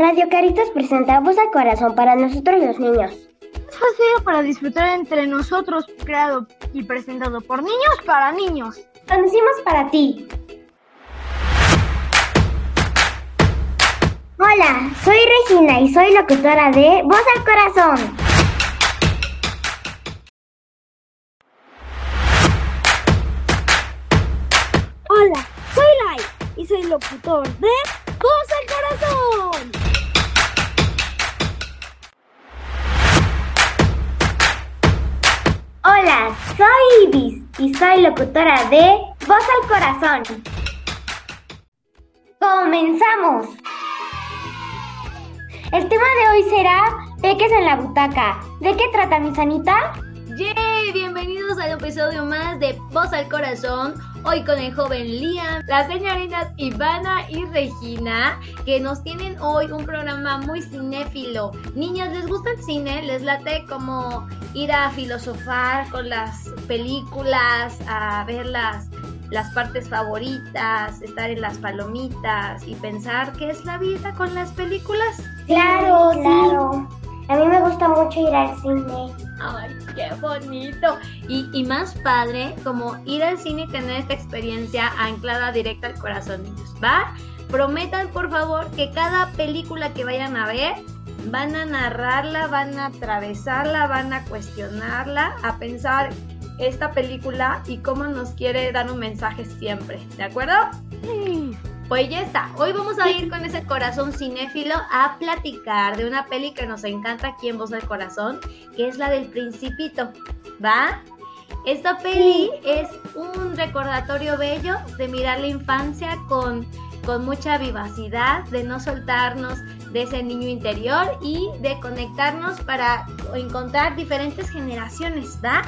Radio Caritas presenta Voz al Corazón para nosotros los niños. Es fácil para disfrutar entre nosotros, creado y presentado por niños para niños. Conocimos para ti. Hola, soy Regina y soy locutora de Voz al Corazón. Hola, soy Lai y soy locutor de Hola, soy Ibis y soy locutora de Voz al Corazón. ¡Comenzamos! El tema de hoy será Peques en la butaca. ¿De qué trata, mi sanita? ¡Yay! Bienvenidos al episodio más de Voz al Corazón. Hoy con el joven Liam, las señoritas Ivana y Regina, que nos tienen hoy un programa muy cinéfilo. Niñas, ¿les gusta el cine? ¿Les late como ir a filosofar con las películas, a ver las, las partes favoritas, estar en las palomitas y pensar qué es la vida con las películas? Claro, claro. A mí me gusta mucho ir al cine. Qué bonito. Y, y, más padre, como ir al cine y tener esta experiencia anclada directa al corazón, niños. ¿Va? Prometan, por favor, que cada película que vayan a ver, van a narrarla, van a atravesarla, van a cuestionarla, a pensar esta película y cómo nos quiere dar un mensaje siempre. ¿De acuerdo? Sí. Pues ya está. Hoy vamos a ir con ese corazón cinéfilo a platicar de una peli que nos encanta aquí en Voz del Corazón, que es la del Principito. ¿Va? Esta peli es un recordatorio bello de mirar la infancia con, con mucha vivacidad, de no soltarnos de ese niño interior y de conectarnos para encontrar diferentes generaciones, ¿va?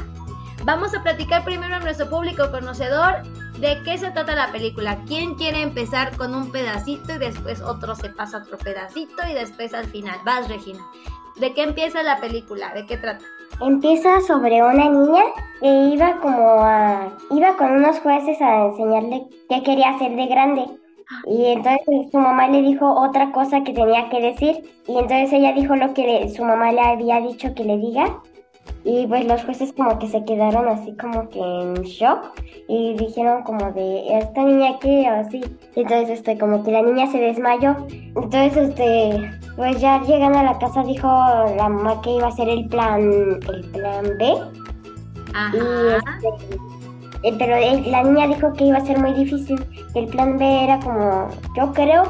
Vamos a platicar primero a nuestro público conocedor de qué se trata la película. ¿Quién quiere empezar con un pedacito y después otro se pasa otro pedacito y después al final? Vas, Regina. ¿De qué empieza la película? ¿De qué trata? Empieza sobre una niña que iba como a, iba con unos jueces a enseñarle qué quería hacer de grande. Y entonces su mamá le dijo otra cosa que tenía que decir y entonces ella dijo lo que le, su mamá le había dicho que le diga y pues los jueces como que se quedaron así como que en shock y dijeron como de esta niña qué o así. Entonces este como que la niña se desmayó. Entonces este pues ya llegando a la casa dijo la mamá que iba a hacer el plan el plan B. Ajá. Y este eh, pero la niña dijo que iba a ser muy difícil. El plan B era como yo creo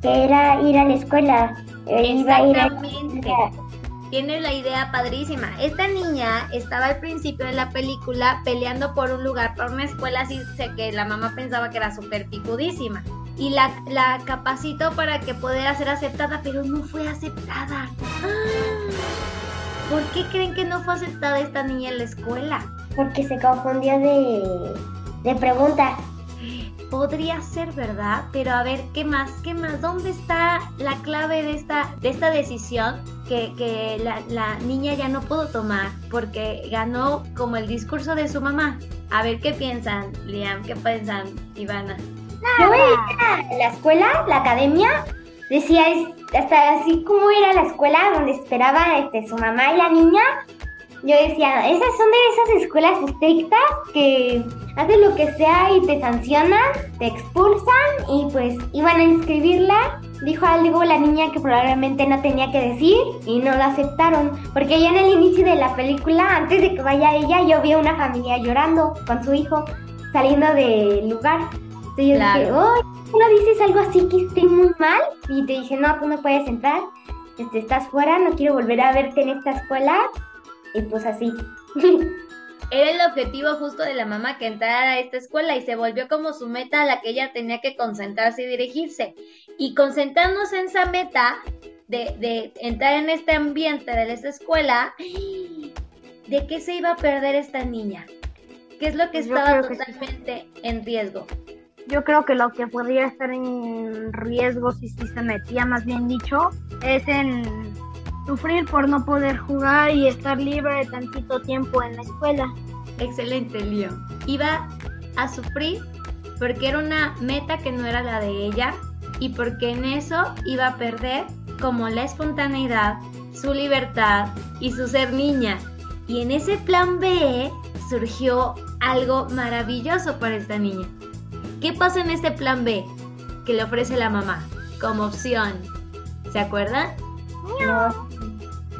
que era ir a la escuela. Iba a ir a la escuela tiene la idea padrísima. Esta niña estaba al principio de la película peleando por un lugar, por una escuela así que la mamá pensaba que era súper picudísima. Y la, la, capacitó para que pudiera ser aceptada, pero no fue aceptada. ¿Por qué creen que no fue aceptada esta niña en la escuela? Porque se confundió de, de pregunta podría ser verdad, pero a ver, ¿qué más? ¿Qué más? ¿Dónde está la clave de esta, de esta decisión que, que la, la, niña ya no pudo tomar porque ganó como el discurso de su mamá? A ver, ¿qué piensan, Liam? ¿Qué piensan, Ivana? Yo veía la escuela, la academia, decía hasta así como era la escuela donde esperaba este, su mamá y la niña, yo decía, esas son de esas escuelas estrictas que hacen lo que sea y te sancionan, te expulsan y pues iban a inscribirla. Dijo algo la niña que probablemente no tenía que decir y no la aceptaron. Porque ya en el inicio de la película, antes de que vaya ella, yo vi a una familia llorando con su hijo saliendo del lugar. Entonces yo Claro. dije, oh, ¿no dices algo así que esté muy mal? Y te dije, no, tú no puedes entrar. Este, estás fuera, no quiero volver a verte en esta escuela. Y pues así. Era el objetivo justo de la mamá que entrara a esta escuela y se volvió como su meta a la que ella tenía que concentrarse y dirigirse. Y concentrándose en esa meta de, de entrar en este ambiente de esta escuela, ¿de qué se iba a perder esta niña? ¿Qué es lo que estaba creo que sí. totalmente en riesgo? Yo creo que lo que podría estar en riesgo si sí se metía, más bien dicho, es en sufrir por no poder jugar y estar libre tantito tiempo en la escuela. Excelente, Leon. Iba a sufrir porque era una meta que no era la de ella y porque en eso iba a perder como la espontaneidad, su libertad y su ser niña. Y en ese plan B surgió algo maravilloso para esta niña. ¿Qué pasa en este plan B que le ofrece la mamá como opción? ¿Se acuerdan?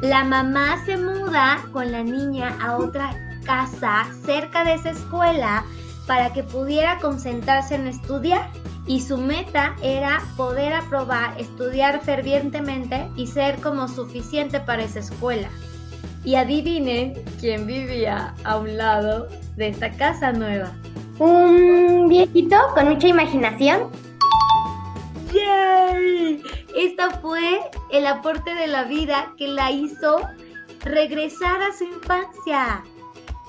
La mamá se muda con la niña a otra casa cerca de esa escuela para que pudiera concentrarse en estudiar y su meta era poder aprobar, estudiar fervientemente y ser como suficiente para esa escuela. Y adivinen quién vivía a un lado de esta casa nueva. Un viejito con mucha imaginación. ¡Yay! Esto fue el aporte de la vida que la hizo regresar a su infancia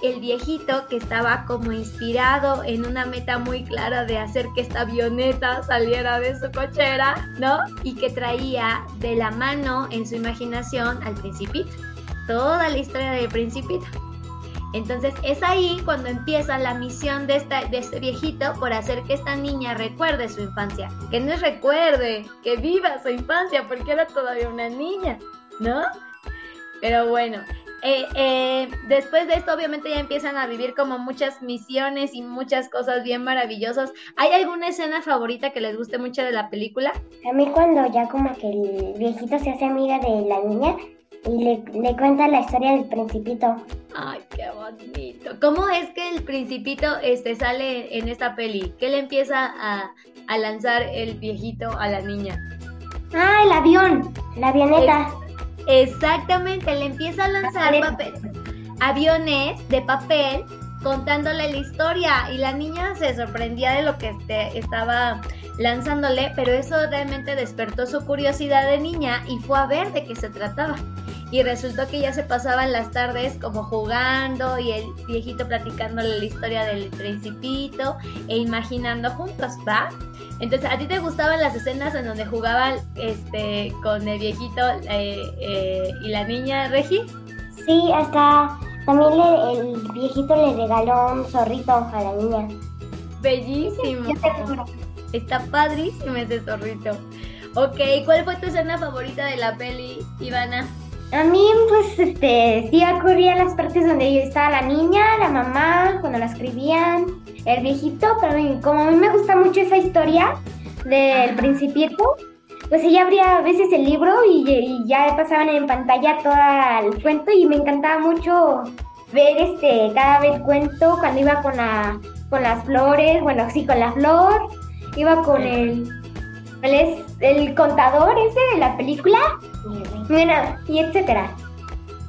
el viejito que estaba como inspirado en una meta muy clara de hacer que esta avioneta saliera de su cochera, ¿no? Y que traía de la mano en su imaginación al principito, toda la historia del principito. Entonces es ahí cuando empieza la misión de, esta, este viejito por hacer que esta niña recuerde su infancia. Que no recuerde, que viva su infancia porque era todavía una niña, ¿no? Pero bueno, eh, eh, después de esto obviamente ya empiezan a vivir como muchas misiones y muchas cosas bien maravillosas. ¿Hay alguna escena favorita que les guste mucho de la película? A mí cuando ya como que el viejito se hace amiga de la niña y le, cuenta la historia del principito. Ay, qué bonito. ¿Cómo es que el principito este, sale en esta peli? ¿Qué le empieza a, lanzar el viejito a la niña? Ah, el avión, la avioneta. Exactamente, le empieza a lanzar aviones de papel contándole la historia y la niña se sorprendía de lo que este, estaba lanzándole, pero eso realmente despertó su curiosidad de niña y fue a ver de qué se trataba. Y resultó que ya se pasaban las tardes como jugando y el viejito platicándole la historia del principito e imaginando juntos, ¿va? Entonces, ¿a ti te gustaban las escenas en donde jugaban este, con el viejito eh, eh, y la niña Regi? Sí, hasta también el viejito le regaló un zorrito a la niña. Bellísimo. Está padrísimo ese zorrito. Ok, ¿cuál fue tu escena favorita de la peli, Ivana? A mí, pues, este, sí ocurrían las partes donde estaba la niña, la mamá, cuando la escribían, el viejito, pero como a mí me gusta mucho esa historia del principito, pues ella abría a veces el libro y, ya pasaban en pantalla todo el cuento y me encantaba mucho ver este cada vez cuento cuando iba con la con las flores, bueno, sí, con la flor, iba con el, el, el contador ese de la película bueno, y etcétera.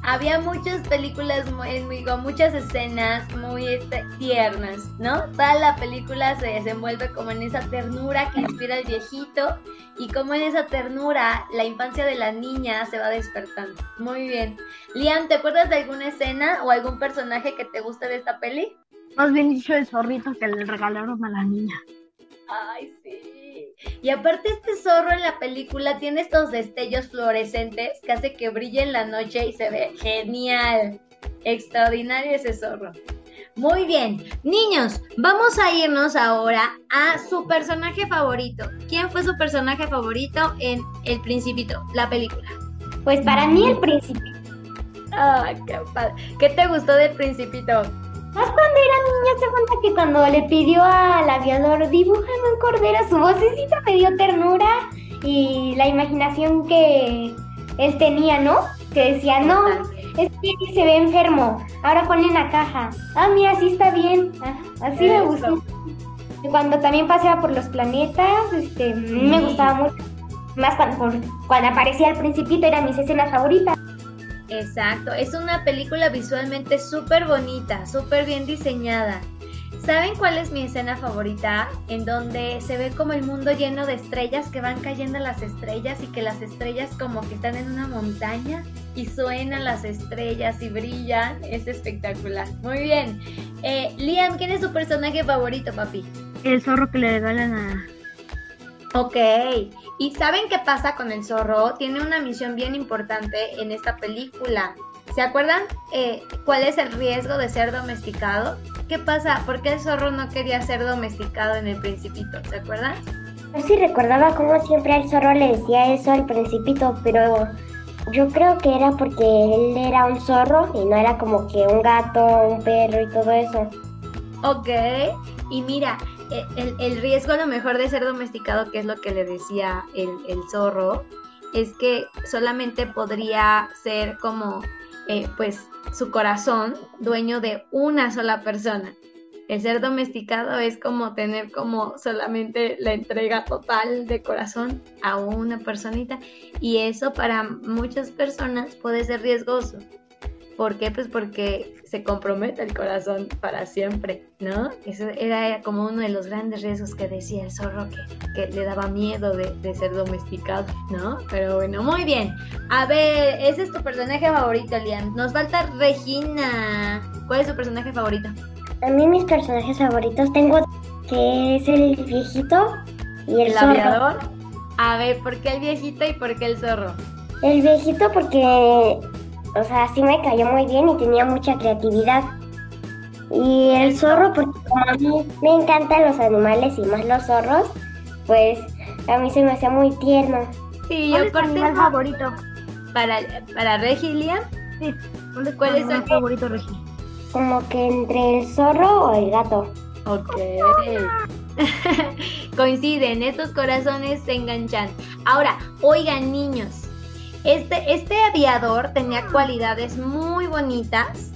Había muchas películas, muy, con muchas escenas muy este, tiernas, ¿no? Toda la película se desenvuelve como en esa ternura que inspira al viejito y como en esa ternura la infancia de la niña se va despertando. Muy bien. Liam, ¿te acuerdas de alguna escena o algún personaje que te guste de esta peli? Más bien dicho el zorrito que le regalaron a la niña. Ay, sí. Y aparte este zorro en la película tiene estos destellos fluorescentes que hace que brille en la noche y se ve genial. Extraordinario ese zorro. Muy bien, niños, vamos a irnos ahora a su personaje favorito. ¿Quién fue su personaje favorito en El Principito, la película? Pues para mí el Principito. Ah, qué padre. ¿Qué te gustó del Principito? Más cuando era niña se cuenta que cuando le pidió al aviador dibújame un cordero, su vocecita me dio ternura y la imaginación que él tenía, ¿no? Que decía, no, es que se ve enfermo, ahora ponle una caja. Ah, mira, así está bien. Ah, así me gustó. Y cuando también paseaba por los planetas, este, me gustaba mucho. Más cuando, cuando aparecía el principito, era mis escenas favoritas. Exacto, es una película visualmente súper bonita, súper bien diseñada. ¿Saben cuál es mi escena favorita? En donde se ve como el mundo lleno de estrellas que van cayendo las estrellas y que las estrellas como que están en una montaña y suenan las estrellas y brillan. Es espectacular. Muy bien. Eh, Liam, ¿quién es su personaje favorito, papi? El zorro que le regalan a... Ok. ¿Y saben qué pasa con el zorro? Tiene una misión bien importante en esta película. ¿Se acuerdan eh, cuál es el riesgo de ser domesticado? ¿Qué pasa? ¿Por qué el zorro no quería ser domesticado en el principito? ¿Se acuerdan? Yo sí recordaba cómo siempre el zorro le decía eso al principito, pero yo creo que era porque él era un zorro y no era como que un gato, un perro y todo eso. Ok, y mira, el, el riesgo lo mejor de ser domesticado, que es lo que le decía el, el zorro, es que solamente podría ser como, eh, pues, su corazón dueño de una sola persona. El ser domesticado es como tener como solamente la entrega total de corazón a una personita y eso para muchas personas puede ser riesgoso. ¿Por qué? Pues porque se compromete el corazón para siempre, ¿no? Eso era como uno de los grandes riesgos que decía el zorro que, que le daba miedo de, de ser domesticado, ¿no? Pero bueno, muy bien. A ver, ese es tu personaje favorito, Liam. Nos falta Regina. ¿Cuál es tu personaje favorito? A mí mis personajes favoritos tengo que es el viejito y el, ¿El zorro. aviador? A ver, ¿por qué el viejito y por qué el zorro? El viejito porque, o sea, sí me cayó muy bien y tenía mucha creatividad. Y el zorro porque como a mí me encantan los animales y más los zorros, pues a mí se me hacía muy tierno. Sí, ¿Cuál yo es animal favorito? para, para Regi y Liam, Sí. ¿Cuál es tu ¿Cuál es animal el- favorito, Regi? Como que entre el zorro o el gato. Ok. Coinciden, estos corazones se enganchan. Ahora, oigan niños, este, este aviador tenía cualidades muy bonitas,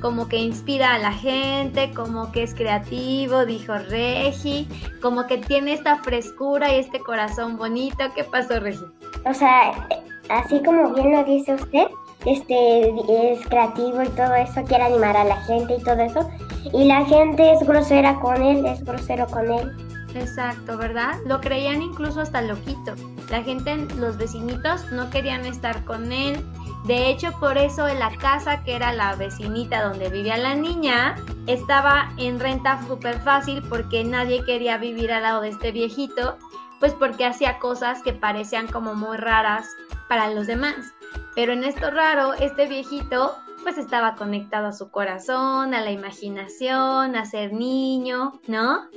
como que inspira a la gente, como que es creativo, dijo Regi, como que tiene esta frescura y este corazón bonito. ¿Qué pasó, Regi? O sea, así como bien lo dice usted, este es creativo y todo eso, quiere animar a la gente y todo eso. Y la gente es grosera con él, es grosero con él. Exacto, ¿verdad? Lo creían incluso hasta loquito. La gente, los vecinitos, no querían estar con él. De hecho, por eso en la casa que era la vecinita donde vivía la niña, estaba en renta súper fácil porque nadie quería vivir al lado de este viejito, pues porque hacía cosas que parecían como muy raras para los demás. Pero en esto raro, este viejito pues estaba conectado a su corazón, a la imaginación, a ser niño, ¿no?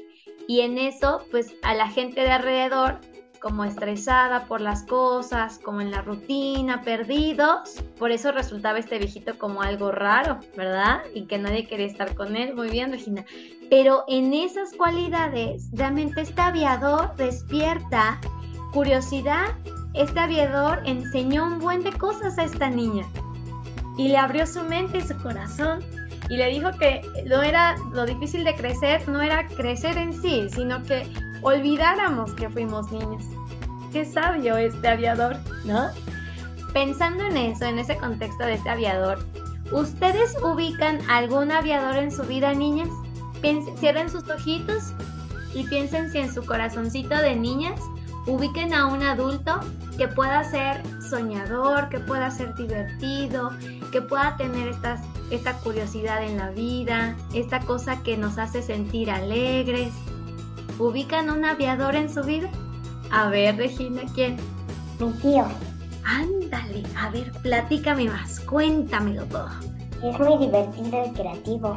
Y en eso, pues a la gente de alrededor, como estresada por las cosas, como en la rutina, perdidos, por eso resultaba este viejito como algo raro, ¿verdad? Y que nadie quería estar con él. Muy bien, Regina. Pero en esas cualidades, realmente este aviador despierta curiosidad. Este aviador enseñó un buen de cosas a esta niña y le abrió su mente y su corazón y le dijo que no era lo difícil de crecer, no era crecer en sí, sino que olvidáramos que fuimos niños. Qué sabio este aviador, ¿no? Pensando en eso, en ese contexto de este aviador, ¿ustedes ubican algún aviador en su vida, niñas? Cierren sus ojitos y piensen si en su corazoncito de niñas ubiquen a un adulto que pueda ser soñador, que pueda ser divertido, que pueda tener estas, esta curiosidad en la vida, esta cosa que nos hace sentir alegres. ¿Ubican un aviador en su vida? A ver, Regina, ¿quién? Mi tío Ándale, a ver, platícame más, cuéntamelo todo. es muy divertido y creativo.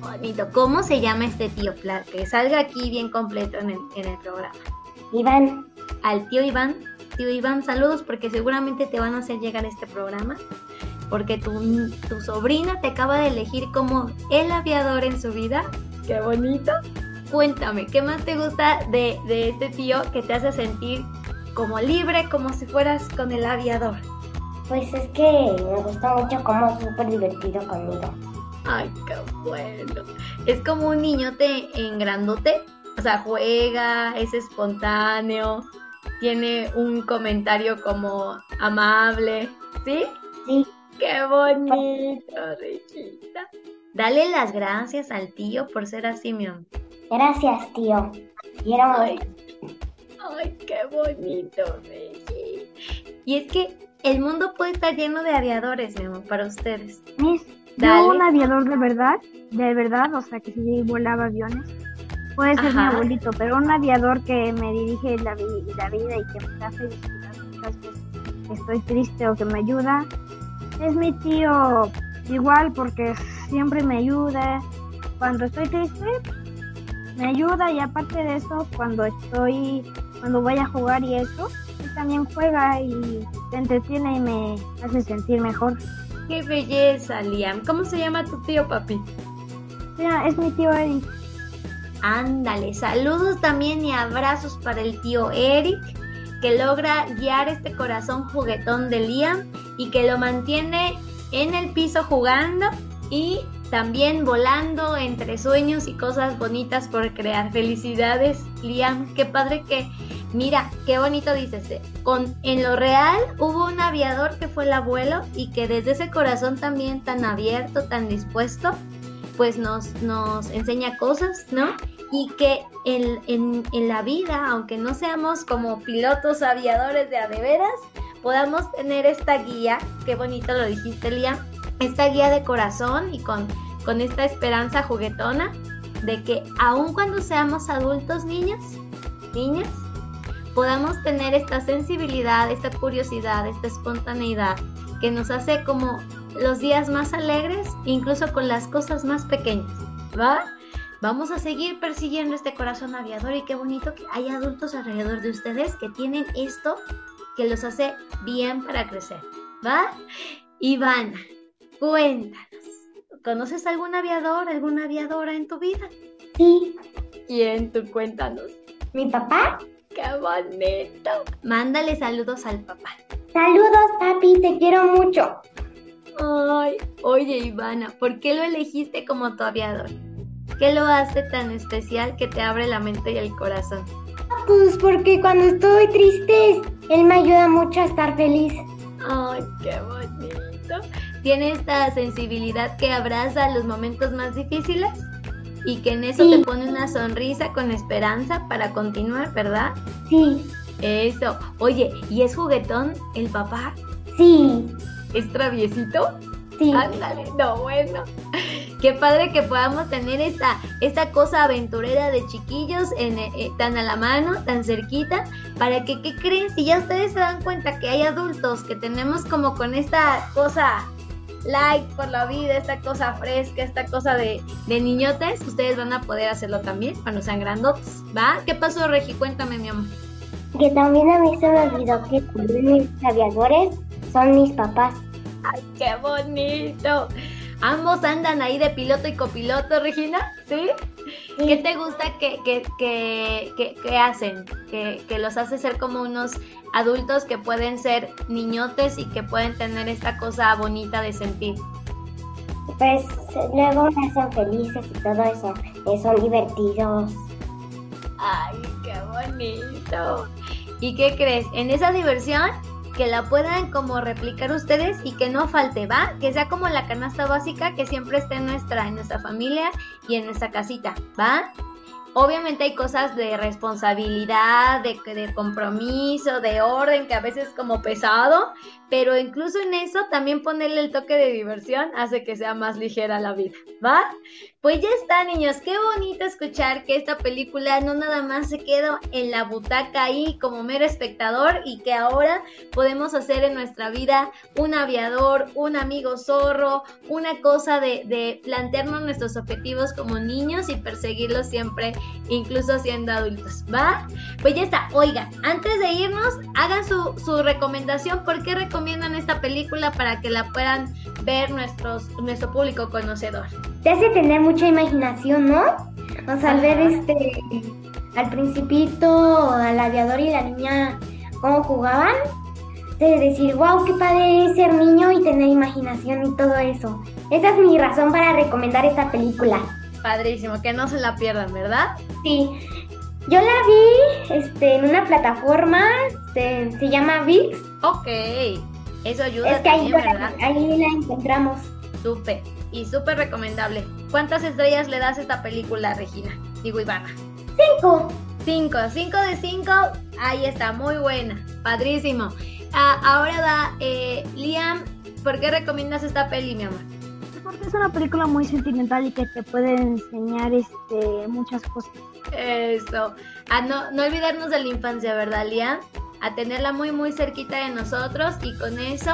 Bonito, ¿cómo se llama este tío? Pla- Que salga aquí bien completo en el, en el programa. Iván, Al tío Iván, tío Iván, saludos porque seguramente te van a hacer llegar este programa. Porque tu, tu sobrina te acaba de elegir como el aviador en su vida. Qué bonito. Cuéntame, ¿qué más te gusta de, de este tío que te hace sentir como libre, como si fueras con el aviador? pues es que me gusta mucho cómo es súper divertido conmigo. Ay, qué bueno. Es como un niñote en grandote. O sea, juega, es espontáneo, tiene un comentario como amable. ¿Sí? Sí, Qué bonito, Regina. Dale las gracias al tío por ser así, mi amor. Gracias tío. Quiero Ay, ay, qué bonito, Regi. Y es que el mundo puede estar lleno de aviadores, mi amor, para ustedes. Miss, yo un aviador de verdad, de verdad, o sea, que sí volaba aviones, puede ser mi abuelito, pero un aviador que me dirige la, vi- la vida y que me hace disfrutar muchas veces estoy triste o que me ayuda, es mi tío igual porque siempre me ayuda. Cuando estoy triste, me ayuda y aparte de eso, cuando estoy, cuando voy a jugar y eso, él también juega y se entretiene y me hace sentir mejor. Qué belleza, Liam. ¿Cómo se llama tu tío, papi? Mira, es mi tío Eric. Ándale, saludos también y abrazos para el tío Eric, que logra guiar este corazón juguetón de Liam y que lo mantiene en el piso jugando y también volando entre sueños y cosas bonitas por crear. Felicidades, Liam. Qué padre que, mira, qué bonito dices. eh, Con, en lo real hubo un aviador que fue el abuelo y que desde ese corazón también tan abierto, tan dispuesto, pues nos, nos enseña cosas, ¿no? Y que en, en, en la vida, aunque no seamos como pilotos aviadores de a podamos tener esta guía, qué bonito lo dijiste, Liam, esta guía de corazón y con, con esta esperanza juguetona de que aun cuando seamos adultos niños, niñas, podamos tener esta sensibilidad, esta curiosidad, esta espontaneidad que nos hace como los días más alegres, incluso con las cosas más pequeñas, ¿va? Vamos a seguir persiguiendo este corazón aviador y qué bonito que hay adultos alrededor de ustedes que tienen esto que los hace bien para crecer, ¿va? Ivana, cuéntanos, ¿conoces algún aviador, alguna aviadora en tu vida? Sí, ¿Quién? Tú cuéntanos. mi papá. ¡Qué bonito! Mándale saludos al papá. Saludos, papi, te quiero mucho. Ay, oye Ivana, ¿por qué lo elegiste como tu aviador? ¿Qué lo hace tan especial que te abre la mente y el corazón? Pues porque cuando estoy triste, él me ayuda mucho a estar feliz. Ay, qué bonito. Tiene esta sensibilidad que abraza los momentos más difíciles y que en eso Sí. te pone una sonrisa con esperanza para continuar, ¿verdad? Sí, Eso. Oye, ¿y es juguetón el papá? sí, ¿Es traviesito? sí. Ándale, no, bueno. Qué padre que podamos tener esta, esta cosa aventurera de chiquillos en, eh, eh, tan a la mano, tan cerquita, para que, ¿qué creen? Si ya ustedes se dan cuenta que hay adultos que tenemos como con esta cosa light por la vida, esta cosa fresca, esta cosa de, de niñotes, ustedes van a poder hacerlo también cuando sean grandotes, ¿va? ¿Qué pasó, Regi? Cuéntame, mi amor. Que también a mí se me olvidó que mis aviadores son mis papás. ¡Ay, qué bonito! Ambos andan ahí de piloto y copiloto, Regina, ¿sí? ¿Qué te gusta que, que, que, hacen? Que, que los hace ser como unos adultos que pueden ser niñotes y que pueden tener esta cosa bonita de sentir. Pues luego me hacen felices y todo eso. eh, son divertidos. ¡Ay, qué bonito! ¿Y qué crees? En esa diversión, que la puedan como replicar ustedes y que no falte, ¿va? Que sea como la canasta básica que siempre esté en nuestra, en nuestra familia y en nuestra casita, ¿va? Obviamente hay cosas de responsabilidad, de, de compromiso, de orden, que a veces es como pesado, pero incluso en eso también ponerle el toque de diversión hace que sea más ligera la vida, ¿va? Pues ya está, niños, qué bonito escuchar que esta película no nada más se quedó en la butaca ahí como mero espectador y que ahora podemos hacer en nuestra vida un aviador, un amigo zorro, una cosa de, de plantearnos nuestros objetivos como niños y perseguirlos siempre, incluso siendo adultos, ¿va? Pues ya está, oigan, antes de irnos, hagan su, su recomendación, ¿por qué recomiendan esta película para que la puedan ver nuestros, nuestro público conocedor? Te hace tener mucha imaginación, ¿no? O sea, al ver este, al principito, al aviador y la niña, cómo jugaban, de decir, wow, qué padre es ser niño y tener imaginación y todo eso. Esa es mi razón para recomendar esta película. Padrísimo, que no se la pierdan, ¿verdad? Sí, yo la vi este, en una plataforma, se, se llama VIX, Ok, eso ayuda es que ahí, también, ¿verdad? ahí la encontramos. Súper, y súper recomendable. ¿Cuántas estrellas le das a esta película, Regina? Digo, Ivana. Cinco. Cinco, cinco de cinco. Ahí está, muy buena. Padrísimo. Ah, ahora va, eh, Liam, ¿por qué recomiendas esta peli, mi amor? Porque es una película muy sentimental y que te puede enseñar este, muchas cosas. Eso. A no, no olvidarnos de la infancia, ¿verdad, Liam? A tenerla muy, muy cerquita de nosotros y con eso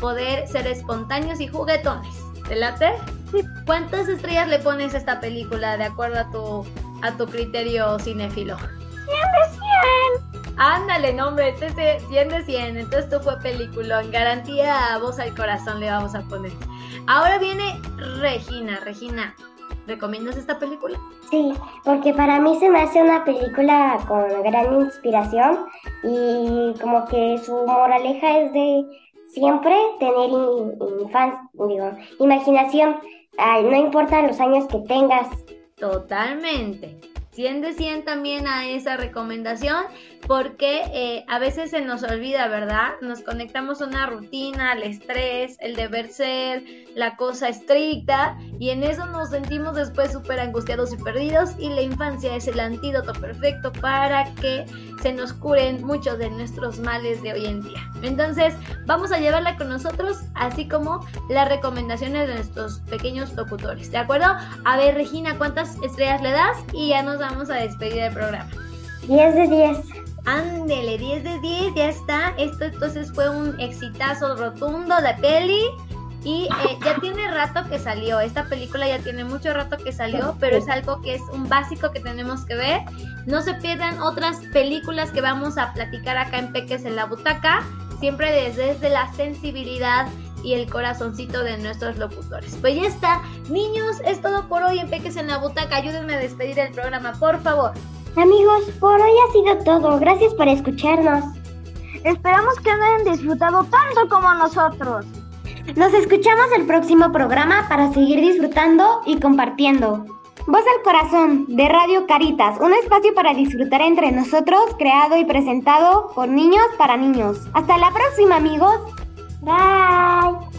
poder ser espontáneos y juguetones. ¿Te late? Sí. ¿Cuántas estrellas le pones a esta película de acuerdo a tu, a tu criterio cinéfilo? 100 de 100. Ándale, nombre, este es 100 de 100. Entonces tú fue película. En garantía a voz al corazón le vamos a poner. Ahora viene Regina. Regina, ¿recomiendas esta película? Sí, porque para mí se me hace una película con gran inspiración y como que su moraleja es de siempre tener infancia, digo, imaginación. no importa los años que tengas. Totalmente. 100 de 100 también a esa recomendación porque eh, a veces se nos olvida, ¿verdad? Nos conectamos a una rutina, al estrés, el deber ser, la cosa estricta y en eso nos sentimos después súper angustiados y perdidos y la infancia es el antídoto perfecto para que se nos curen muchos de nuestros males de hoy en día. Entonces vamos a llevarla con nosotros así como las recomendaciones de nuestros pequeños locutores, ¿de acuerdo? A ver Regina, ¿cuántas estrellas le das? Y ya nos vamos a despedir del programa. 10 de 10. Ándele, 10 de 10, ya está. Esto entonces fue un exitazo rotundo de peli. Y eh, ya tiene rato que salió, esta película ya tiene mucho rato que salió, pero es algo que es un básico que tenemos que ver. No se pierdan otras películas que vamos a platicar acá en Peques en la Butaca, siempre desde, desde la sensibilidad y el corazoncito de nuestros locutores. Pues ya está, niños, es todo por hoy en Peques en la Butaca. Ayúdenme a despedir el programa, por favor. Amigos, por hoy ha sido todo. Gracias por escucharnos. Esperamos que hayan disfrutado tanto como nosotros. Nos escuchamos el próximo programa para seguir disfrutando y compartiendo. Voz al Corazón de Radio Caritas, un espacio para disfrutar entre nosotros, creado y presentado por niños para niños. Hasta la próxima amigos. Bye.